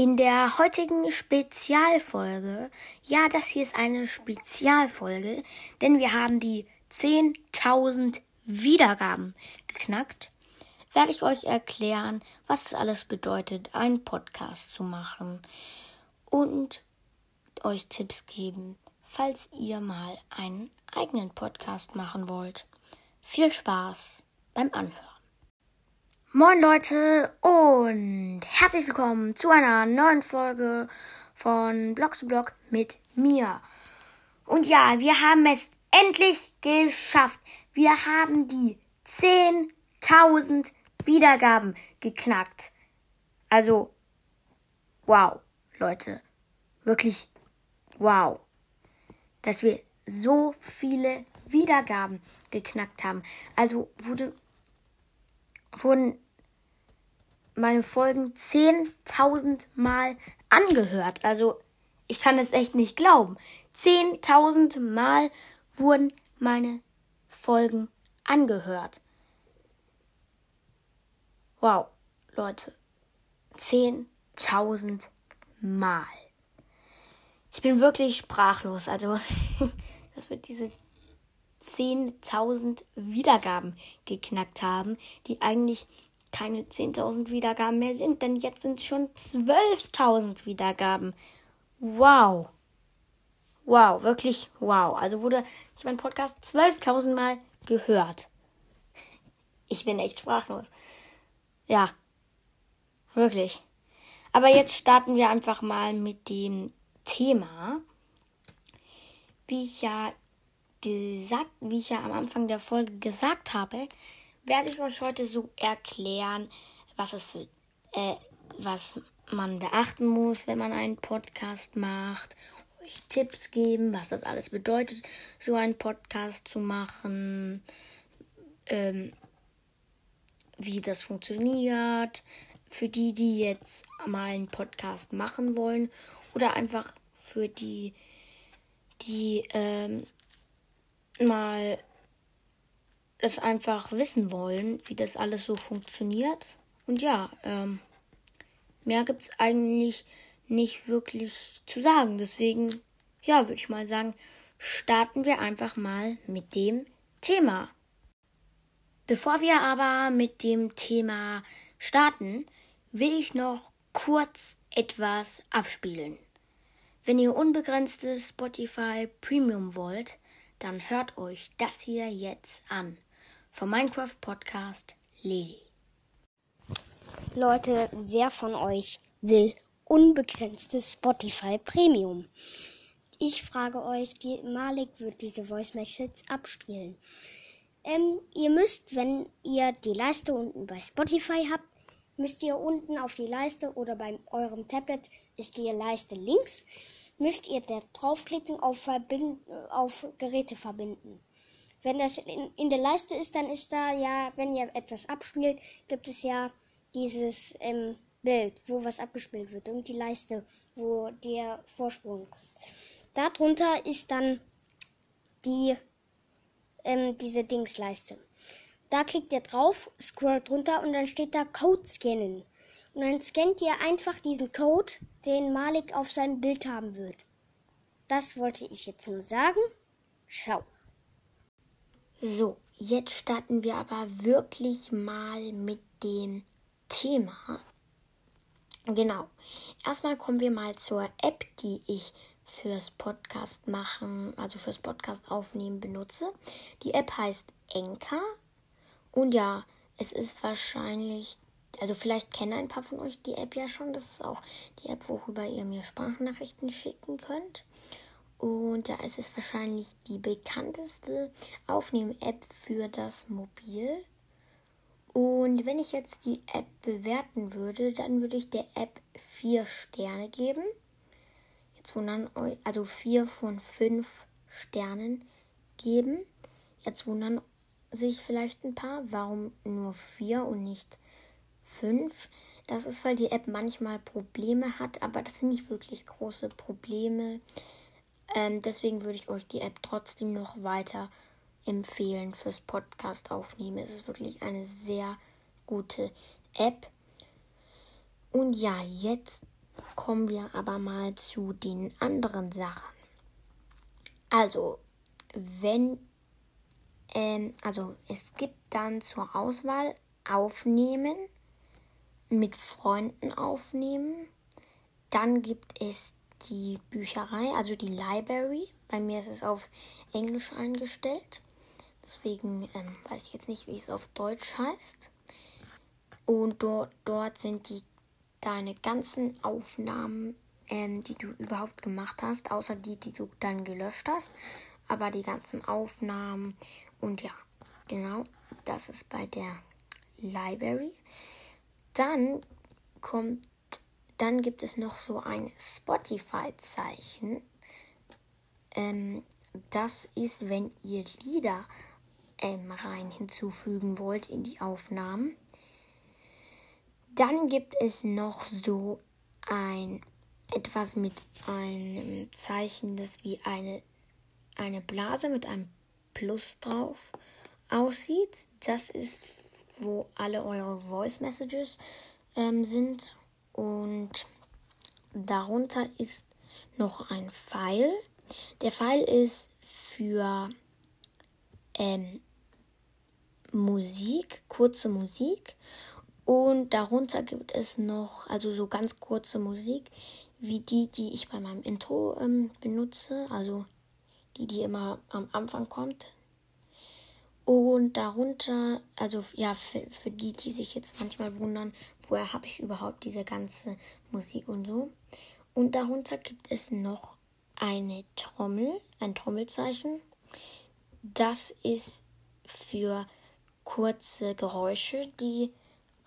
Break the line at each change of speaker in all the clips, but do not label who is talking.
In der heutigen Spezialfolge, ja, das hier ist eine Spezialfolge, denn wir haben die 10.000 Wiedergaben geknackt, werde ich euch erklären, was es alles bedeutet, einen Podcast zu machen und euch Tipps geben, falls ihr mal einen eigenen Podcast machen wollt. Viel Spaß beim Anhören. Moin Leute und herzlich willkommen zu einer neuen Folge von Blog zu Blog mit mir. Und ja, wir haben es endlich geschafft. Wir haben die 10.000 Wiedergaben geknackt. Also, wow, Leute. Wirklich, wow. Dass wir so viele Wiedergaben geknackt haben. Also wurde wurden meine Folgen 10.000 Mal angehört. Also ich kann es echt nicht glauben. 10.000 Mal wurden meine Folgen angehört. Wow, Leute. 10.000 Mal. Ich bin wirklich sprachlos. Also, das wird diese 10.000 Wiedergaben geknackt haben, die eigentlich keine 10.000 Wiedergaben mehr sind, denn jetzt sind es schon 12.000 Wiedergaben. Wow. Wow, wirklich wow. Also wurde ich mein Podcast 12.000 Mal gehört. Ich bin echt sprachlos. Ja. Wirklich. Aber jetzt starten wir einfach mal mit dem Thema. Wie ich ja gesagt, wie ich ja am Anfang der Folge gesagt habe, werde ich euch heute so erklären, was es für, äh, was man beachten muss, wenn man einen Podcast macht, euch Tipps geben, was das alles bedeutet, so einen Podcast zu machen, ähm, wie das funktioniert, für die, die jetzt mal einen Podcast machen wollen oder einfach für die, die ähm, mal das einfach wissen wollen, wie das alles so funktioniert. Und ja, ähm, mehr gibt es eigentlich nicht wirklich zu sagen. Deswegen, ja, würde ich mal sagen, starten wir einfach mal mit dem Thema. Bevor wir aber mit dem Thema starten, will ich noch kurz etwas abspielen. Wenn ihr unbegrenztes Spotify Premium wollt, dann hört euch das hier jetzt an. Vom Minecraft Podcast Lady.
Leute, wer von euch will unbegrenztes Spotify Premium? Ich frage euch, die Malik wird diese Voice Message abspielen. Ähm, ihr müsst, wenn ihr die Leiste unten bei Spotify habt, müsst ihr unten auf die Leiste oder bei eurem Tablet ist die Leiste links müsst ihr da draufklicken auf, Verbind auf Geräte verbinden. Wenn das in, in, der Leiste ist, dann ist da ja, wenn ihr etwas abspielt, gibt es ja dieses ähm, Bild, wo was abgespielt wird und die Leiste, wo der Vorsprung kommt. Darunter ist dann die ähm, diese Dingsleiste. Da klickt ihr drauf, scrollt runter und dann steht da Code scannen. Und dann scannt ihr einfach diesen Code, den Malik auf seinem Bild haben wird. Das wollte ich jetzt nur sagen. Ciao.
So, jetzt starten wir aber wirklich mal mit dem Thema. Genau. Erstmal kommen wir mal zur App, die ich fürs Podcast machen, also fürs Podcast aufnehmen benutze. Die App heißt Enka. Und ja, es ist wahrscheinlich also vielleicht kennen ein paar von euch die App ja schon. Das ist auch die App, worüber ihr mir Sprachnachrichten schicken könnt. Und da ist es wahrscheinlich die bekannteste Aufnehmen-App für das Mobil. Und wenn ich jetzt die App bewerten würde, dann würde ich der App vier Sterne geben. Jetzt wundern euch, also vier von fünf Sternen geben. Jetzt wundern sich vielleicht ein paar, warum nur vier und nicht 5. Das ist, weil die App manchmal Probleme hat, aber das sind nicht wirklich große Probleme. Ähm, deswegen würde ich euch die App trotzdem noch weiter empfehlen fürs Podcast aufnehmen. Es ist wirklich eine sehr gute App. Und ja, jetzt kommen wir aber mal zu den anderen Sachen. Also, wenn, ähm, also es gibt dann zur Auswahl Aufnehmen, mit Freunden aufnehmen. Dann gibt es die Bücherei, also die Library. Bei mir ist es auf Englisch eingestellt. Deswegen ähm, weiß ich jetzt nicht, wie es auf Deutsch heißt. Und dort, dort sind die deine ganzen Aufnahmen, ähm, die du überhaupt gemacht hast, außer die, die du dann gelöscht hast. Aber die ganzen Aufnahmen und ja, genau, das ist bei der Library. Dann kommt, dann gibt es noch so ein Spotify-Zeichen. Ähm, das ist, wenn ihr Lieder ähm, rein hinzufügen wollt in die Aufnahmen. Dann gibt es noch so ein etwas mit einem Zeichen, das wie eine, eine Blase mit einem Plus drauf aussieht. Das ist, wo alle eure Voice Messages ähm, sind. Und darunter ist noch ein Pfeil. Der Pfeil ist für ähm, Musik, kurze Musik. Und darunter gibt es noch, also so ganz kurze Musik, wie die, die ich bei meinem Intro ähm, benutze. Also die, die immer am Anfang kommt. Und darunter, also ja, für, für die, die sich jetzt manchmal wundern, woher habe ich überhaupt diese ganze Musik und so. Und darunter gibt es noch eine Trommel, ein Trommelzeichen. Das ist für kurze Geräusche, die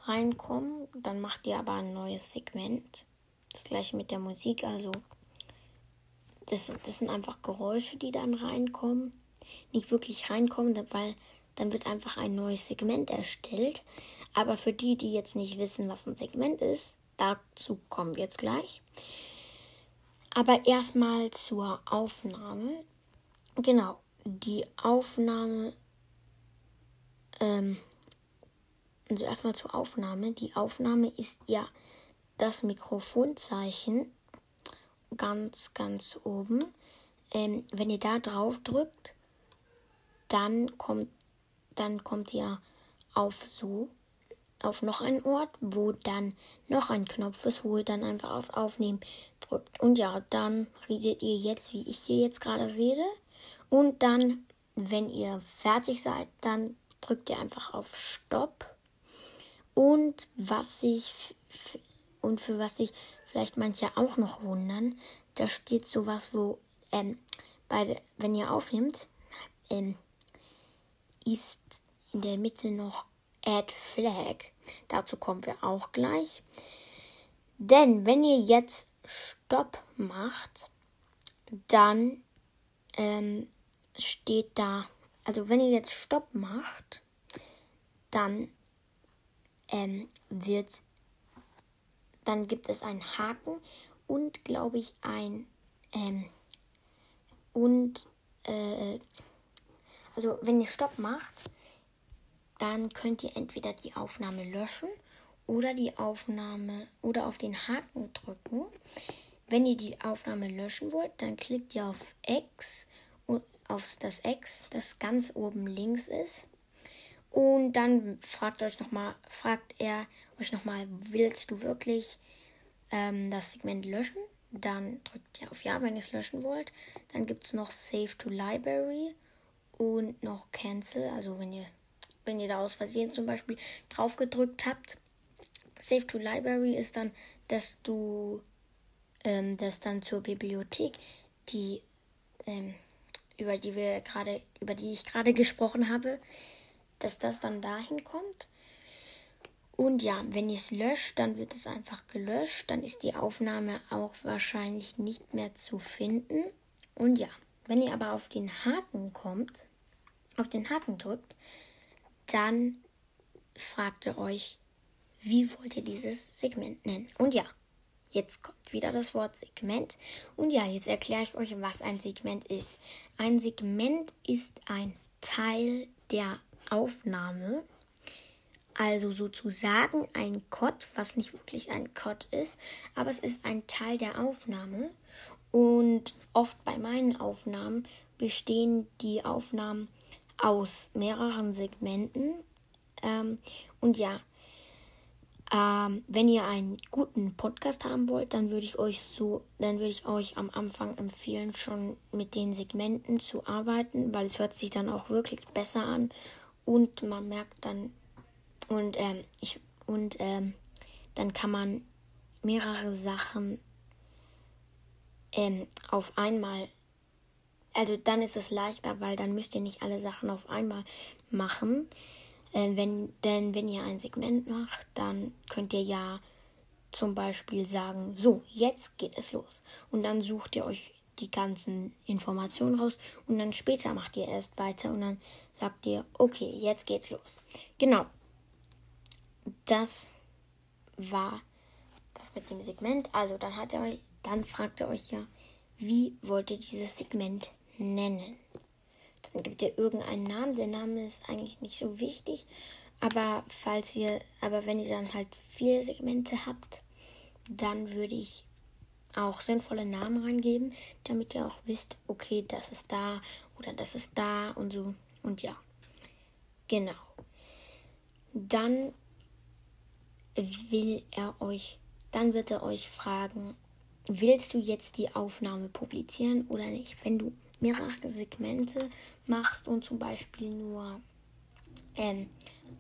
reinkommen. Dann macht ihr aber ein neues Segment. Das gleiche mit der Musik. Also das, das sind einfach Geräusche, die dann reinkommen. Nicht wirklich reinkommen, weil dann wird einfach ein neues Segment erstellt. Aber für die, die jetzt nicht wissen, was ein Segment ist, dazu kommen wir jetzt gleich. Aber erstmal zur Aufnahme. Genau, die Aufnahme ähm, also erstmal zur Aufnahme. Die Aufnahme ist ja das Mikrofonzeichen ganz, ganz oben. Ähm, wenn ihr da drauf drückt, dann kommt, dann kommt ihr auf so, auf noch einen Ort, wo dann noch ein Knopf ist, wo ihr dann einfach auf Aufnehmen drückt. Und ja, dann redet ihr jetzt, wie ich hier jetzt gerade rede. Und dann, wenn ihr fertig seid, dann drückt ihr einfach auf Stopp. Und was sich und für was sich vielleicht manche auch noch wundern, da steht sowas, wo ähm, bei, wenn ihr aufnimmt, ähm, ist in der Mitte noch Add Flag. Dazu kommen wir auch gleich. Denn wenn ihr jetzt Stopp macht, dann ähm, steht da also wenn ihr jetzt Stopp macht, dann ähm, wird, dann gibt es einen Haken und glaube ich ein ähm, und äh, also wenn ihr Stopp macht, dann könnt ihr entweder die Aufnahme löschen oder die Aufnahme oder auf den Haken drücken. Wenn ihr die Aufnahme löschen wollt, dann klickt ihr auf X auf das X, das ganz oben links ist. Und dann fragt euch noch mal, fragt er euch nochmal, willst du wirklich ähm, das Segment löschen? Dann drückt ihr auf Ja, wenn ihr es löschen wollt. Dann gibt es noch Save to Library und noch Cancel. Also wenn ihr, wenn ihr da aus Versehen zum Beispiel drauf gedrückt habt. Save to Library ist dann, dass du ähm, das dann zur Bibliothek, die ähm, über die wir gerade, über die ich gerade gesprochen habe, dass das dann dahin kommt. Und ja, wenn ihr es löscht, dann wird es einfach gelöscht. Dann ist die Aufnahme auch wahrscheinlich nicht mehr zu finden. Und ja, wenn ihr aber auf den Haken kommt, auf den Haken drückt, dann fragt ihr euch, wie wollt ihr dieses Segment nennen? Und ja, Jetzt kommt wieder das Wort Segment. Und ja, jetzt erkläre ich euch, was ein Segment ist. Ein Segment ist ein Teil der Aufnahme. also sozusagen ein Code, was nicht wirklich ein Code ist, aber es ist ein Teil der Aufnahme. Und oft bei meinen Aufnahmen bestehen die Aufnahmen aus mehreren Segmenten. Ähm, und ja, ähm, wenn ihr einen guten Podcast haben wollt, dann würde ich euch so, dann würde ich euch am Anfang empfehlen, schon mit den Segmenten zu arbeiten, weil es hört sich dann auch wirklich besser an und man merkt dann und ähm, ich und ähm, dann kann man mehrere Sachen ähm, auf einmal also dann ist es leichter, weil dann müsst ihr nicht alle Sachen auf einmal machen. Äh, wenn, denn wenn ihr ein Segment macht, dann könnt ihr ja zum Beispiel sagen, so, jetzt geht es los. Und dann sucht ihr euch die ganzen Informationen raus und dann später macht ihr erst weiter und dann sagt ihr, okay, jetzt geht's los. Genau. Das war das mit dem Segment. Also dann hat er euch, dann fragt ihr euch ja, wie wollt ihr dieses Segment nennen? Dann gibt ihr irgendeinen Namen. Der Name ist eigentlich nicht so wichtig. Aber falls ihr, aber wenn ihr dann halt vier Segmente habt, dann würde ich auch sinnvolle Namen reingeben, damit ihr auch wisst, okay, das ist da oder das ist da und so. Und ja, genau. Dann will er euch, dann wird er euch fragen, willst du jetzt die Aufnahme publizieren oder nicht? Wenn du mehrere Segmente machst und zum Beispiel nur ähm,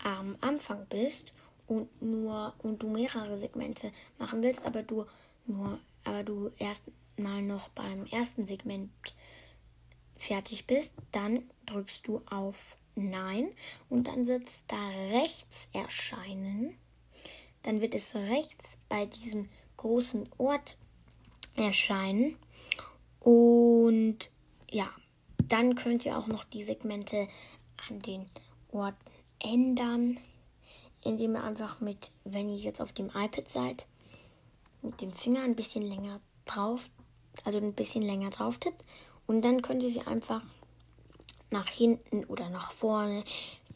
am Anfang bist und nur und du mehrere Segmente machen willst, aber du nur, aber du erst mal noch beim ersten Segment fertig bist, dann drückst du auf Nein und dann wird es da rechts erscheinen. Dann wird es rechts bei diesem großen Ort erscheinen. Und ja, dann könnt ihr auch noch die Segmente an den Orten ändern, indem ihr einfach mit, wenn ihr jetzt auf dem iPad seid, mit dem Finger ein bisschen länger drauf, also ein bisschen länger drauf tippt und dann könnt ihr sie einfach nach hinten oder nach vorne,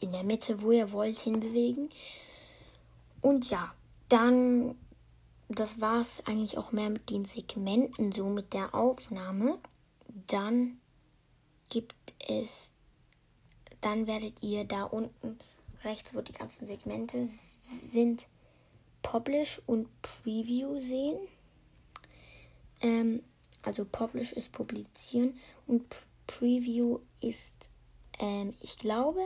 in der Mitte, wo ihr wollt, hinbewegen. Und ja, dann, das war es eigentlich auch mehr mit den Segmenten, so mit der Aufnahme. Dann gibt es, dann werdet ihr da unten rechts, wo die ganzen Segmente sind, Publish und Preview sehen. Ähm, also Publish ist publizieren und Preview ist, ähm, ich glaube,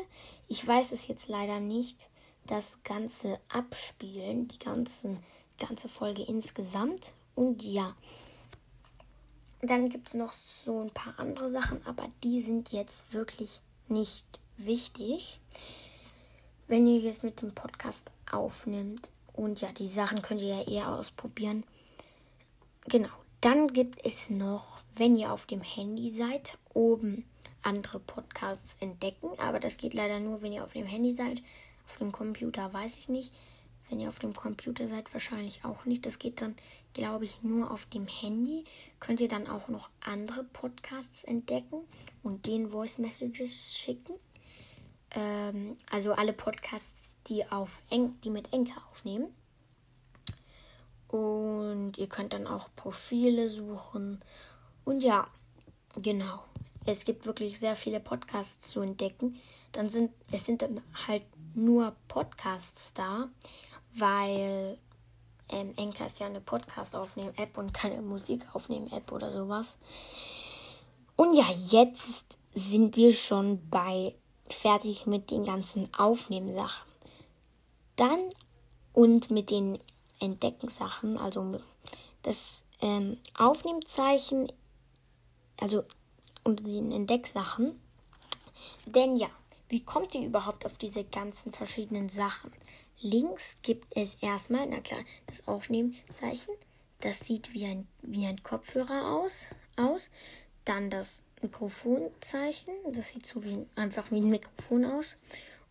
ich weiß es jetzt leider nicht, das ganze abspielen, die ganzen, ganze Folge insgesamt. Und ja, dann gibt es noch so ein paar andere Sachen, aber die sind jetzt wirklich nicht wichtig. Wenn ihr jetzt mit dem Podcast aufnimmt und ja, die Sachen könnt ihr ja eher ausprobieren. Genau, dann gibt es noch, wenn ihr auf dem Handy seid, oben andere Podcasts entdecken. Aber das geht leider nur, wenn ihr auf dem Handy seid. Auf dem Computer weiß ich nicht. Wenn ihr auf dem Computer seid, wahrscheinlich auch nicht. Das geht dann glaube ich, nur auf dem Handy. Könnt ihr dann auch noch andere Podcasts entdecken und den Voice Messages schicken. Ähm, also alle Podcasts, die, auf Eng die mit Enke aufnehmen. Und ihr könnt dann auch Profile suchen. Und ja, genau. Es gibt wirklich sehr viele Podcasts zu entdecken. Dann sind es sind dann halt nur Podcasts da, weil ähm, Anchor ist ja eine Podcast aufnehmen App und keine Musik aufnehmen App oder sowas. Und ja, jetzt sind wir schon bei fertig mit den ganzen Aufnehmsachen. Dann und mit den Entdeckensachen, also das ähm, Aufnehmzeichen, also unter den Entdecksachen. Denn ja, wie kommt ihr überhaupt auf diese ganzen verschiedenen Sachen? Links gibt es erstmal, na klar, das Aufnehmzeichen. Das sieht wie ein, wie ein Kopfhörer aus, aus. Dann das Mikrofonzeichen. Das sieht so wie einfach wie ein Mikrofon aus.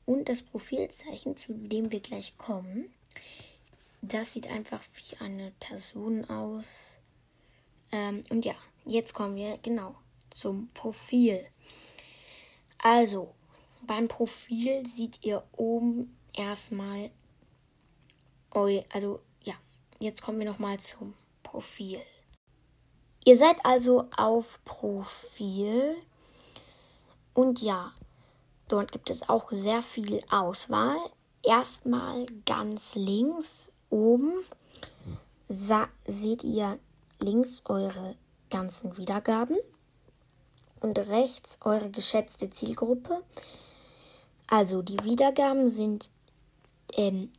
Und das Profilzeichen, zu dem wir gleich kommen. Das sieht einfach wie eine Person aus. Ähm, und ja, jetzt kommen wir genau zum Profil. Also, beim Profil seht ihr oben erstmal also ja, jetzt kommen wir nochmal zum Profil. Ihr seid also auf Profil und ja, dort gibt es auch sehr viel Auswahl. Erstmal ganz links oben seht ihr links eure ganzen Wiedergaben und rechts eure geschätzte Zielgruppe. Also die Wiedergaben sind ähm,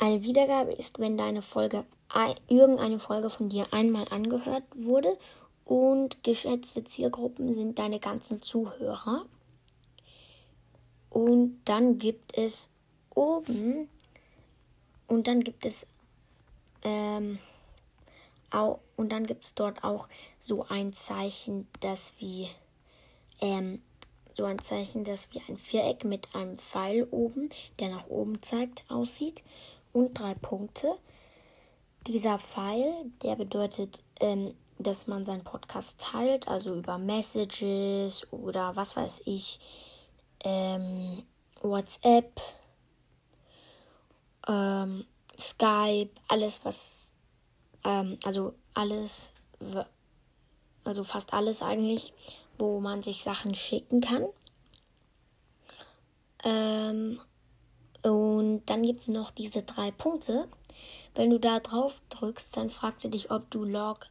eine Wiedergabe ist, wenn deine Folge irgendeine Folge von dir einmal angehört wurde und geschätzte Zielgruppen sind deine ganzen Zuhörer. Und dann gibt es oben und dann gibt es ähm, auch, und dann gibt es dort auch so ein Zeichen, das wie ähm, so ein Zeichen, das wie ein Viereck mit einem Pfeil oben, der nach oben zeigt, aussieht und drei Punkte. Dieser Pfeil, der bedeutet, ähm, dass man seinen Podcast teilt, also über Messages oder was weiß ich, ähm, WhatsApp, ähm, Skype, alles was, ähm, also alles, also fast alles eigentlich, wo man sich Sachen schicken kann. Ähm, und dann gibt es noch diese drei Punkte. Wenn du da drauf drückst, dann fragt er dich, ob du Log,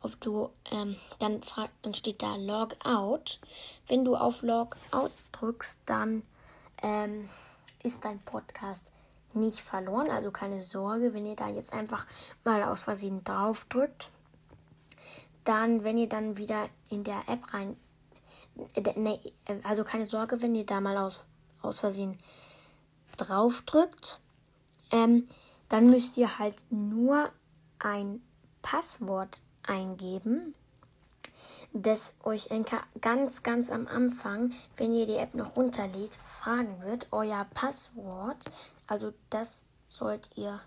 ob du, ähm, dann, frag, dann steht da Logout. Wenn du auf Logout drückst, dann ähm, ist dein Podcast nicht verloren. Also keine Sorge, wenn ihr da jetzt einfach mal aus Versehen drauf drückt. Dann, wenn ihr dann wieder in der App rein, äh, ne, also keine Sorge, wenn ihr da mal aus, aus Versehen drauf drückt, ähm, dann müsst ihr halt nur ein Passwort eingeben, das euch ganz, ganz am Anfang, wenn ihr die App noch runterlädt, fragen wird. Euer Passwort, also das sollt ihr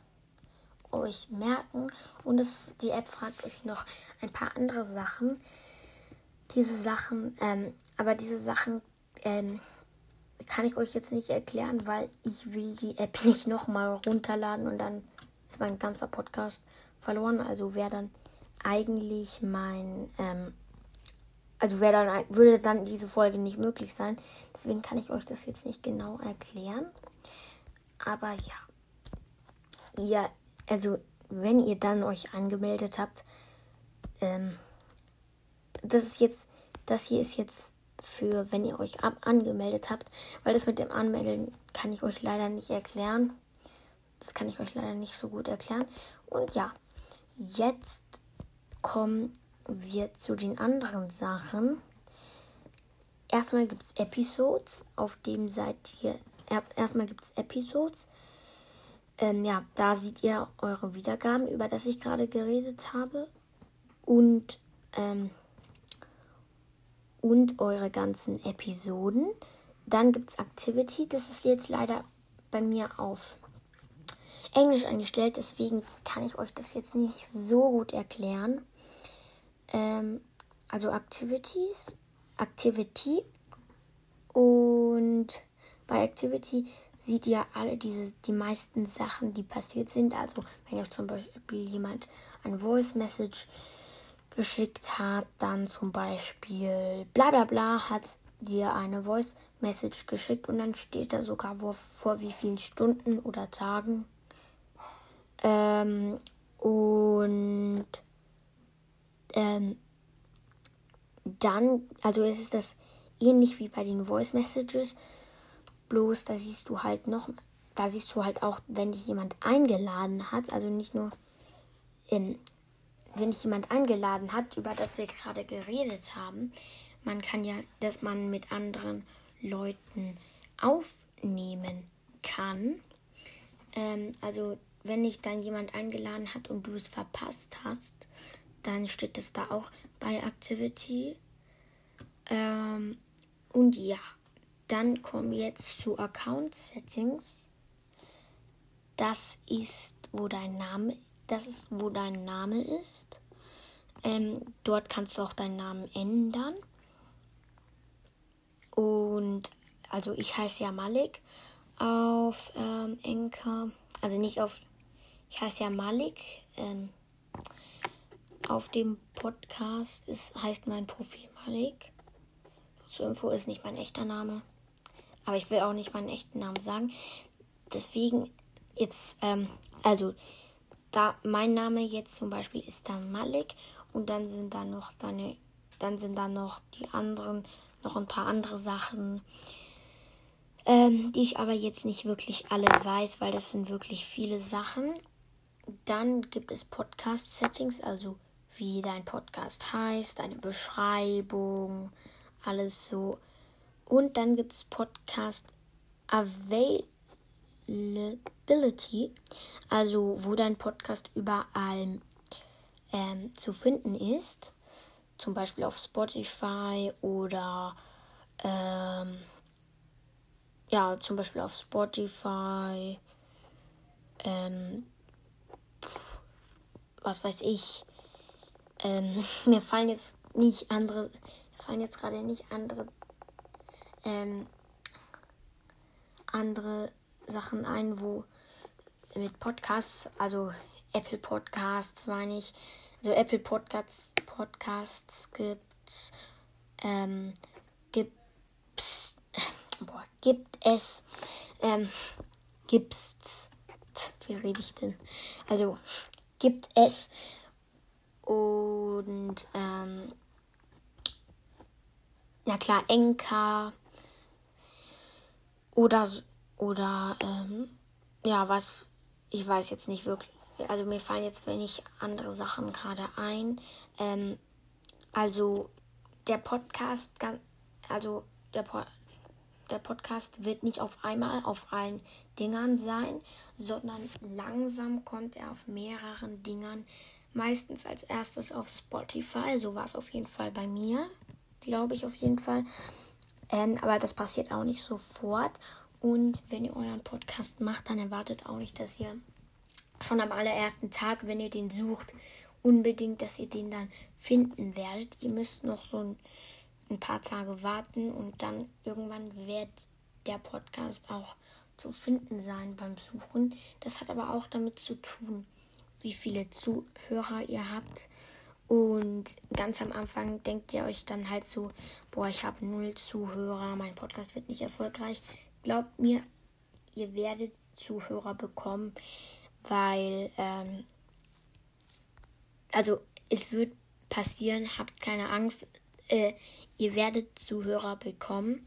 euch merken. Und es, die App fragt euch noch ein paar andere Sachen. Diese Sachen, ähm, aber diese Sachen ähm, kann ich euch jetzt nicht erklären, weil ich will die App nicht nochmal runterladen und dann ist mein ganzer Podcast verloren. Also wäre dann eigentlich mein, ähm, also wäre dann, würde dann diese Folge nicht möglich sein. Deswegen kann ich euch das jetzt nicht genau erklären. Aber ja, ihr, also wenn ihr dann euch angemeldet habt, ähm, das ist jetzt, das hier ist jetzt für, wenn ihr euch angemeldet habt, weil das mit dem Anmelden kann ich euch leider nicht erklären. Das kann ich euch leider nicht so gut erklären. Und ja, jetzt kommen wir zu den anderen Sachen. Erstmal gibt es Episodes, auf dem seid ihr. Erstmal gibt es Episodes. Ähm, ja, da seht ihr eure Wiedergaben, über das ich gerade geredet habe. Und ähm, und eure ganzen Episoden. Dann gibt es Activity. Das ist jetzt leider bei mir auf Englisch eingestellt. Deswegen kann ich euch das jetzt nicht so gut erklären. Ähm, also Activities, Activity. Und bei Activity seht ihr alle diese, die meisten Sachen, die passiert sind. Also wenn euch zum Beispiel jemand ein Voice Message geschickt hat, dann zum Beispiel bla bla bla hat dir eine Voice Message geschickt und dann steht da sogar vor, vor wie vielen Stunden oder Tagen. Ähm, und ähm, dann, also es ist das ähnlich wie bei den Voice Messages, bloß da siehst du halt noch, da siehst du halt auch, wenn dich jemand eingeladen hat, also nicht nur in, wenn dich jemand eingeladen hat, über das wir gerade geredet haben, man kann ja, dass man mit anderen Leuten aufnehmen kann. Ähm, also wenn dich dann jemand eingeladen hat und du es verpasst hast, dann steht es da auch bei Activity. Ähm, und ja, dann kommen wir jetzt zu Account Settings. Das ist, wo dein Name das ist, wo dein Name ist. Ähm, dort kannst du auch deinen Namen ändern. Und also ich heiße ja Malik. auf ähm, Enker, also nicht auf, ich heiße ja Malik, ähm, auf dem Podcast ist, heißt mein Profil Malik. Zur Info ist nicht mein echter Name. Aber ich will auch nicht meinen echten Namen sagen. Deswegen jetzt, ähm, also da mein Name jetzt zum Beispiel ist dann Malik und dann sind da noch deine, dann sind da noch die anderen, noch ein paar andere Sachen, ähm, die ich aber jetzt nicht wirklich alle weiß, weil das sind wirklich viele Sachen. Dann gibt es Podcast-Settings, also wie dein Podcast heißt, deine Beschreibung, alles so. Und dann gibt es Podcast Availability, also wo dein Podcast überall ähm, zu finden ist. Zum Beispiel auf Spotify oder ähm, ja, zum Beispiel auf Spotify. Ähm, was weiß ich. Ähm, mir fallen jetzt nicht andere, fallen jetzt gerade nicht andere, ähm, andere Sachen ein, wo mit Podcasts, also Apple Podcasts meine ich, also Apple Podcasts, Podcasts gibt, ähm, gibt's, boah, gibt es, ähm, gibt's, wie rede ich denn? Also gibt es und ähm, ja klar, Enka oder oder ähm, ja, was ich weiß jetzt nicht wirklich. Also mir fallen jetzt wenig andere Sachen gerade ein. Ähm, also der Podcast, also der, po der Podcast wird nicht auf einmal auf allen Dingern sein, sondern langsam kommt er auf mehreren Dingern meistens als erstes auf Spotify. So war es auf jeden Fall bei mir, glaube ich auf jeden Fall. Ähm, aber das passiert auch nicht sofort. Und wenn ihr euren Podcast macht, dann erwartet auch nicht, dass ihr schon am allerersten Tag, wenn ihr den sucht, unbedingt, dass ihr den dann finden werdet. Ihr müsst noch so ein, ein paar Tage warten und dann irgendwann wird der Podcast auch zu finden sein beim Suchen. Das hat aber auch damit zu tun, wie viele Zuhörer ihr habt. Und ganz am Anfang denkt ihr euch dann halt so, boah, ich habe null Zuhörer, mein Podcast wird nicht erfolgreich. Glaubt mir, ihr werdet Zuhörer bekommen, weil, ähm, also es wird passieren, habt keine Angst, äh, ihr werdet Zuhörer bekommen.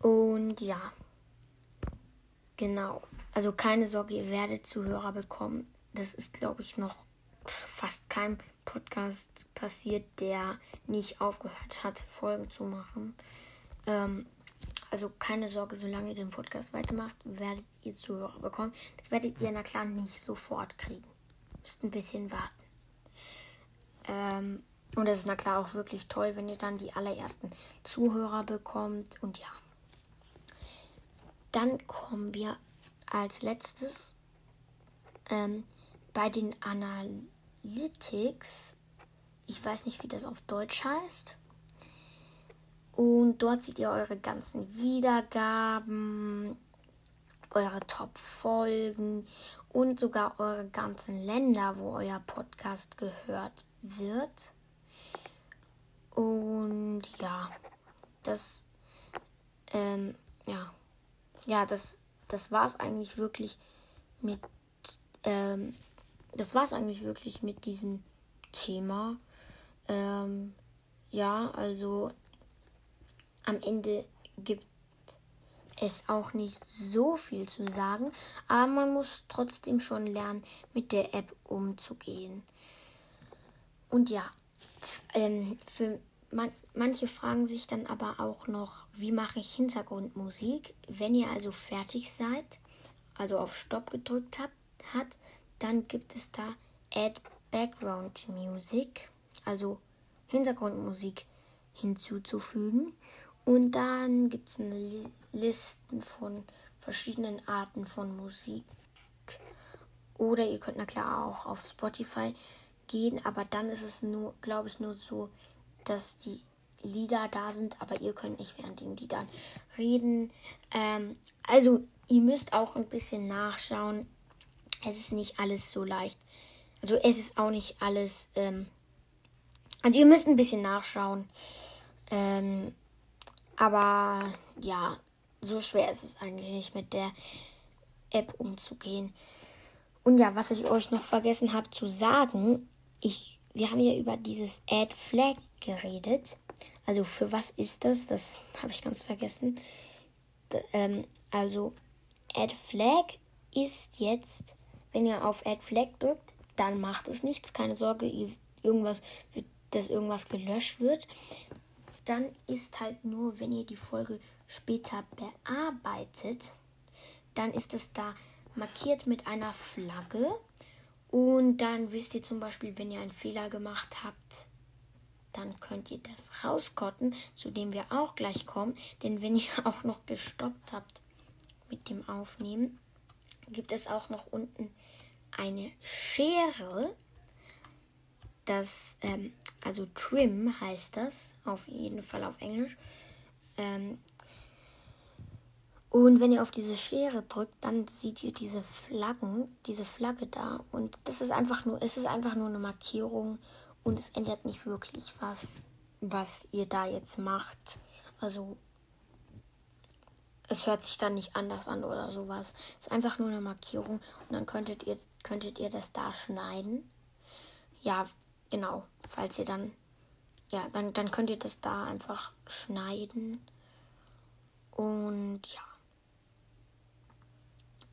Und ja, genau. Also keine Sorge, ihr werdet Zuhörer bekommen. Das ist, glaube ich, noch fast kein Podcast passiert, der nicht aufgehört hat, Folgen zu machen. Ähm, also keine Sorge, solange ihr den Podcast weitermacht, werdet ihr Zuhörer bekommen. Das werdet ihr, na klar, nicht sofort kriegen. Müsst ein bisschen warten. Ähm, und das ist na klar auch wirklich toll, wenn ihr dann die allerersten Zuhörer bekommt. Und ja. Dann kommen wir als letztes ähm, bei den Analytics, ich weiß nicht, wie das auf Deutsch heißt. Und dort seht ihr eure ganzen Wiedergaben, eure Top-Folgen und sogar eure ganzen Länder, wo euer Podcast gehört wird. Und ja, das, ähm, ja, ja, das das war es eigentlich wirklich mit, ähm, das war es eigentlich wirklich mit diesem Thema. Ähm, ja, also am Ende gibt es auch nicht so viel zu sagen, aber man muss trotzdem schon lernen, mit der App umzugehen. Und ja, ähm, für man, manche fragen sich dann aber auch noch, wie mache ich Hintergrundmusik? Wenn ihr also fertig seid, also auf Stopp gedrückt habt, hat, dann gibt es da Add Background Music, also Hintergrundmusik hinzuzufügen. Und dann gibt es eine Liste von verschiedenen Arten von Musik. Oder ihr könnt na klar auch auf Spotify gehen, aber dann ist es nur, glaube ich, nur so, dass die Lieder da sind, aber ihr könnt nicht während den Liedern reden. Ähm, also ihr müsst auch ein bisschen nachschauen. Es ist nicht alles so leicht. Also es ist auch nicht alles. Ähm, und ihr müsst ein bisschen nachschauen. Ähm, aber ja, so schwer ist es eigentlich nicht mit der App umzugehen. Und ja, was ich euch noch vergessen habe zu sagen, ich, wir haben ja über dieses Add Flag geredet. Also für was ist das? Das habe ich ganz vergessen. D ähm, also Add Flag ist jetzt, wenn ihr auf Add Flag drückt, dann macht es nichts. Keine Sorge, irgendwas dass irgendwas gelöscht wird. Dann ist halt nur, wenn ihr die Folge später bearbeitet, dann ist es da markiert mit einer Flagge. Und dann wisst ihr zum Beispiel, wenn ihr einen Fehler gemacht habt, dann könnt ihr das rauskotten, zu dem wir auch gleich kommen. Denn wenn ihr auch noch gestoppt habt mit dem Aufnehmen, gibt es auch noch unten eine Schere. Das, ähm, also Trim heißt das, auf jeden Fall auf Englisch. Ähm, und wenn ihr auf diese Schere drückt, dann seht ihr diese Flaggen, diese Flagge da. Und das ist einfach nur, es ist einfach nur eine Markierung und es ändert nicht wirklich was, was ihr da jetzt macht. Also es hört sich dann nicht anders an oder sowas. Es ist einfach nur eine Markierung und dann könntet ihr, könntet ihr das da schneiden. Ja, genau. Falls ihr dann, ja, dann, dann könnt ihr das da einfach schneiden. Und ja.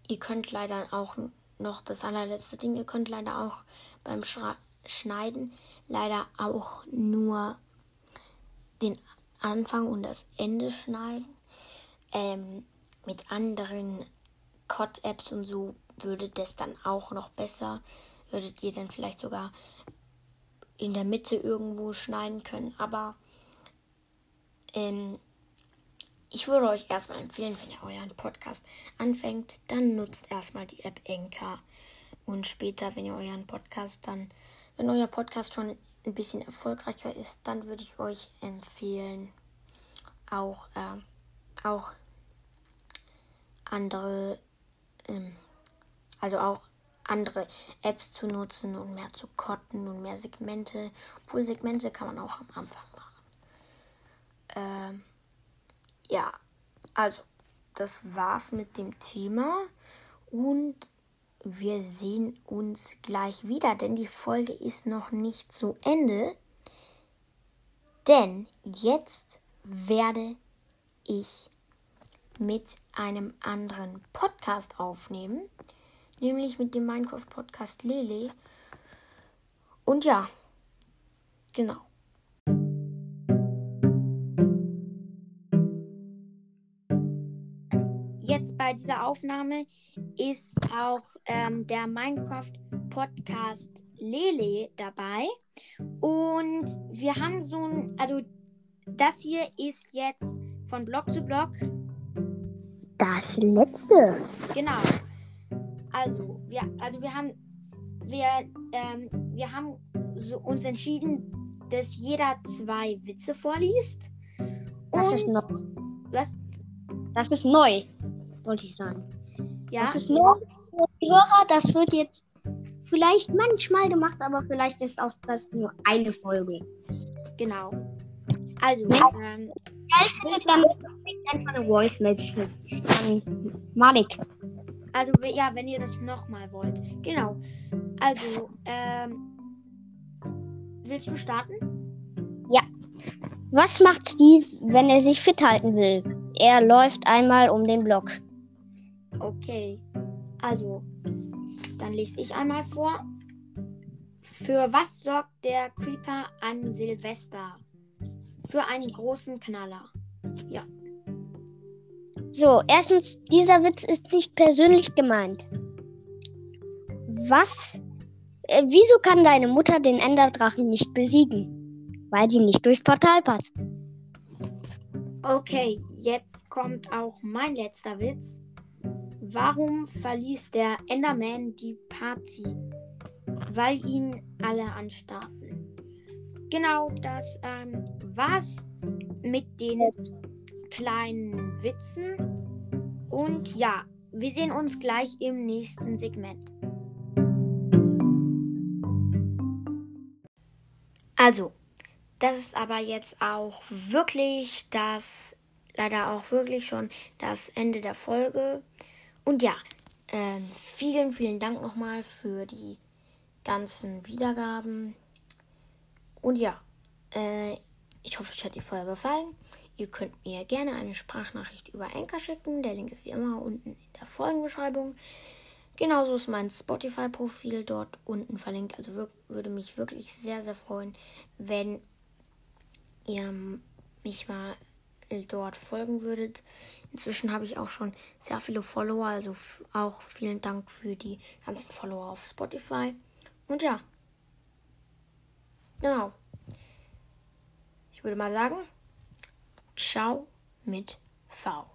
Ihr könnt leider auch noch das allerletzte Ding, ihr könnt leider auch beim Schra Schneiden leider auch nur den Anfang und das Ende schneiden. Ähm, mit anderen COD-Apps und so würde das dann auch noch besser. Würdet ihr dann vielleicht sogar in der Mitte irgendwo schneiden können. Aber ähm, ich würde euch erstmal empfehlen, wenn ihr euren Podcast anfängt, dann nutzt erstmal die App Enka. Und später, wenn ihr euren Podcast dann, wenn euer Podcast schon ein bisschen erfolgreicher ist, dann würde ich euch empfehlen, auch, äh, auch andere, ähm, also auch andere Apps zu nutzen und mehr zu kotten und mehr Segmente. Obwohl Segmente kann man auch am Anfang machen. Ähm, ja, also, das war's mit dem Thema und wir sehen uns gleich wieder, denn die Folge ist noch nicht zu Ende. Denn jetzt werde ich mit einem anderen Podcast aufnehmen, nämlich mit dem Minecraft Podcast Lele. Und ja, genau. jetzt bei dieser Aufnahme ist auch ähm, der Minecraft Podcast Lele dabei. Und wir haben so ein, also das hier ist jetzt von Block zu Block.
Das letzte.
Genau. Also, wir, also wir haben, wir, ähm, wir haben so uns entschieden, dass jeder zwei Witze vorliest.
Das ist neu.
Was?
Das ist neu wollte ich sagen.
Ja.
Das ist nur für die Hörer, das wird jetzt vielleicht manchmal gemacht, aber vielleicht ist auch das nur eine Folge.
Genau. Also,
Ja.
ähm,
ich finde dann einfach eine Voice Message an Malik.
Also ja, wenn ihr das nochmal wollt. Genau. Also, ähm, willst du starten?
Was macht Steve, wenn er sich fit halten will? Er läuft einmal um den Block.
Okay. Also, dann lese ich einmal vor. Für was sorgt der Creeper an Silvester? Für einen großen Knaller.
So, erstens, dieser Witz ist nicht persönlich gemeint. Was? Äh, wieso kann deine Mutter den Enderdrachen nicht besiegen? Weil sie nicht durchs Portal passt.
Okay, jetzt kommt auch mein letzter Witz. Warum verließ der Enderman die Party? Weil ihn alle anstarrten. Genau das ähm, war's mit den kleinen Witzen. Und ja, wir sehen uns gleich im nächsten Segment. Also, das ist aber jetzt auch wirklich das, leider auch wirklich schon das Ende der Folge. Und ja, äh, vielen, vielen Dank nochmal für die ganzen Wiedergaben. Und ja, äh, ich hoffe, euch hat die Folge gefallen. Ihr könnt mir gerne eine Sprachnachricht über Anchor schicken. Der Link ist wie immer unten in der Folgenbeschreibung. Genauso ist mein Spotify-Profil dort unten verlinkt. Also würde mich wirklich sehr, sehr freuen, wenn ihr mich mal dort folgen würdet. Inzwischen habe ich auch schon sehr viele Follower, also auch vielen Dank für die ganzen Follower auf Spotify. Und ja, genau. Ich würde mal sagen, ciao mit V.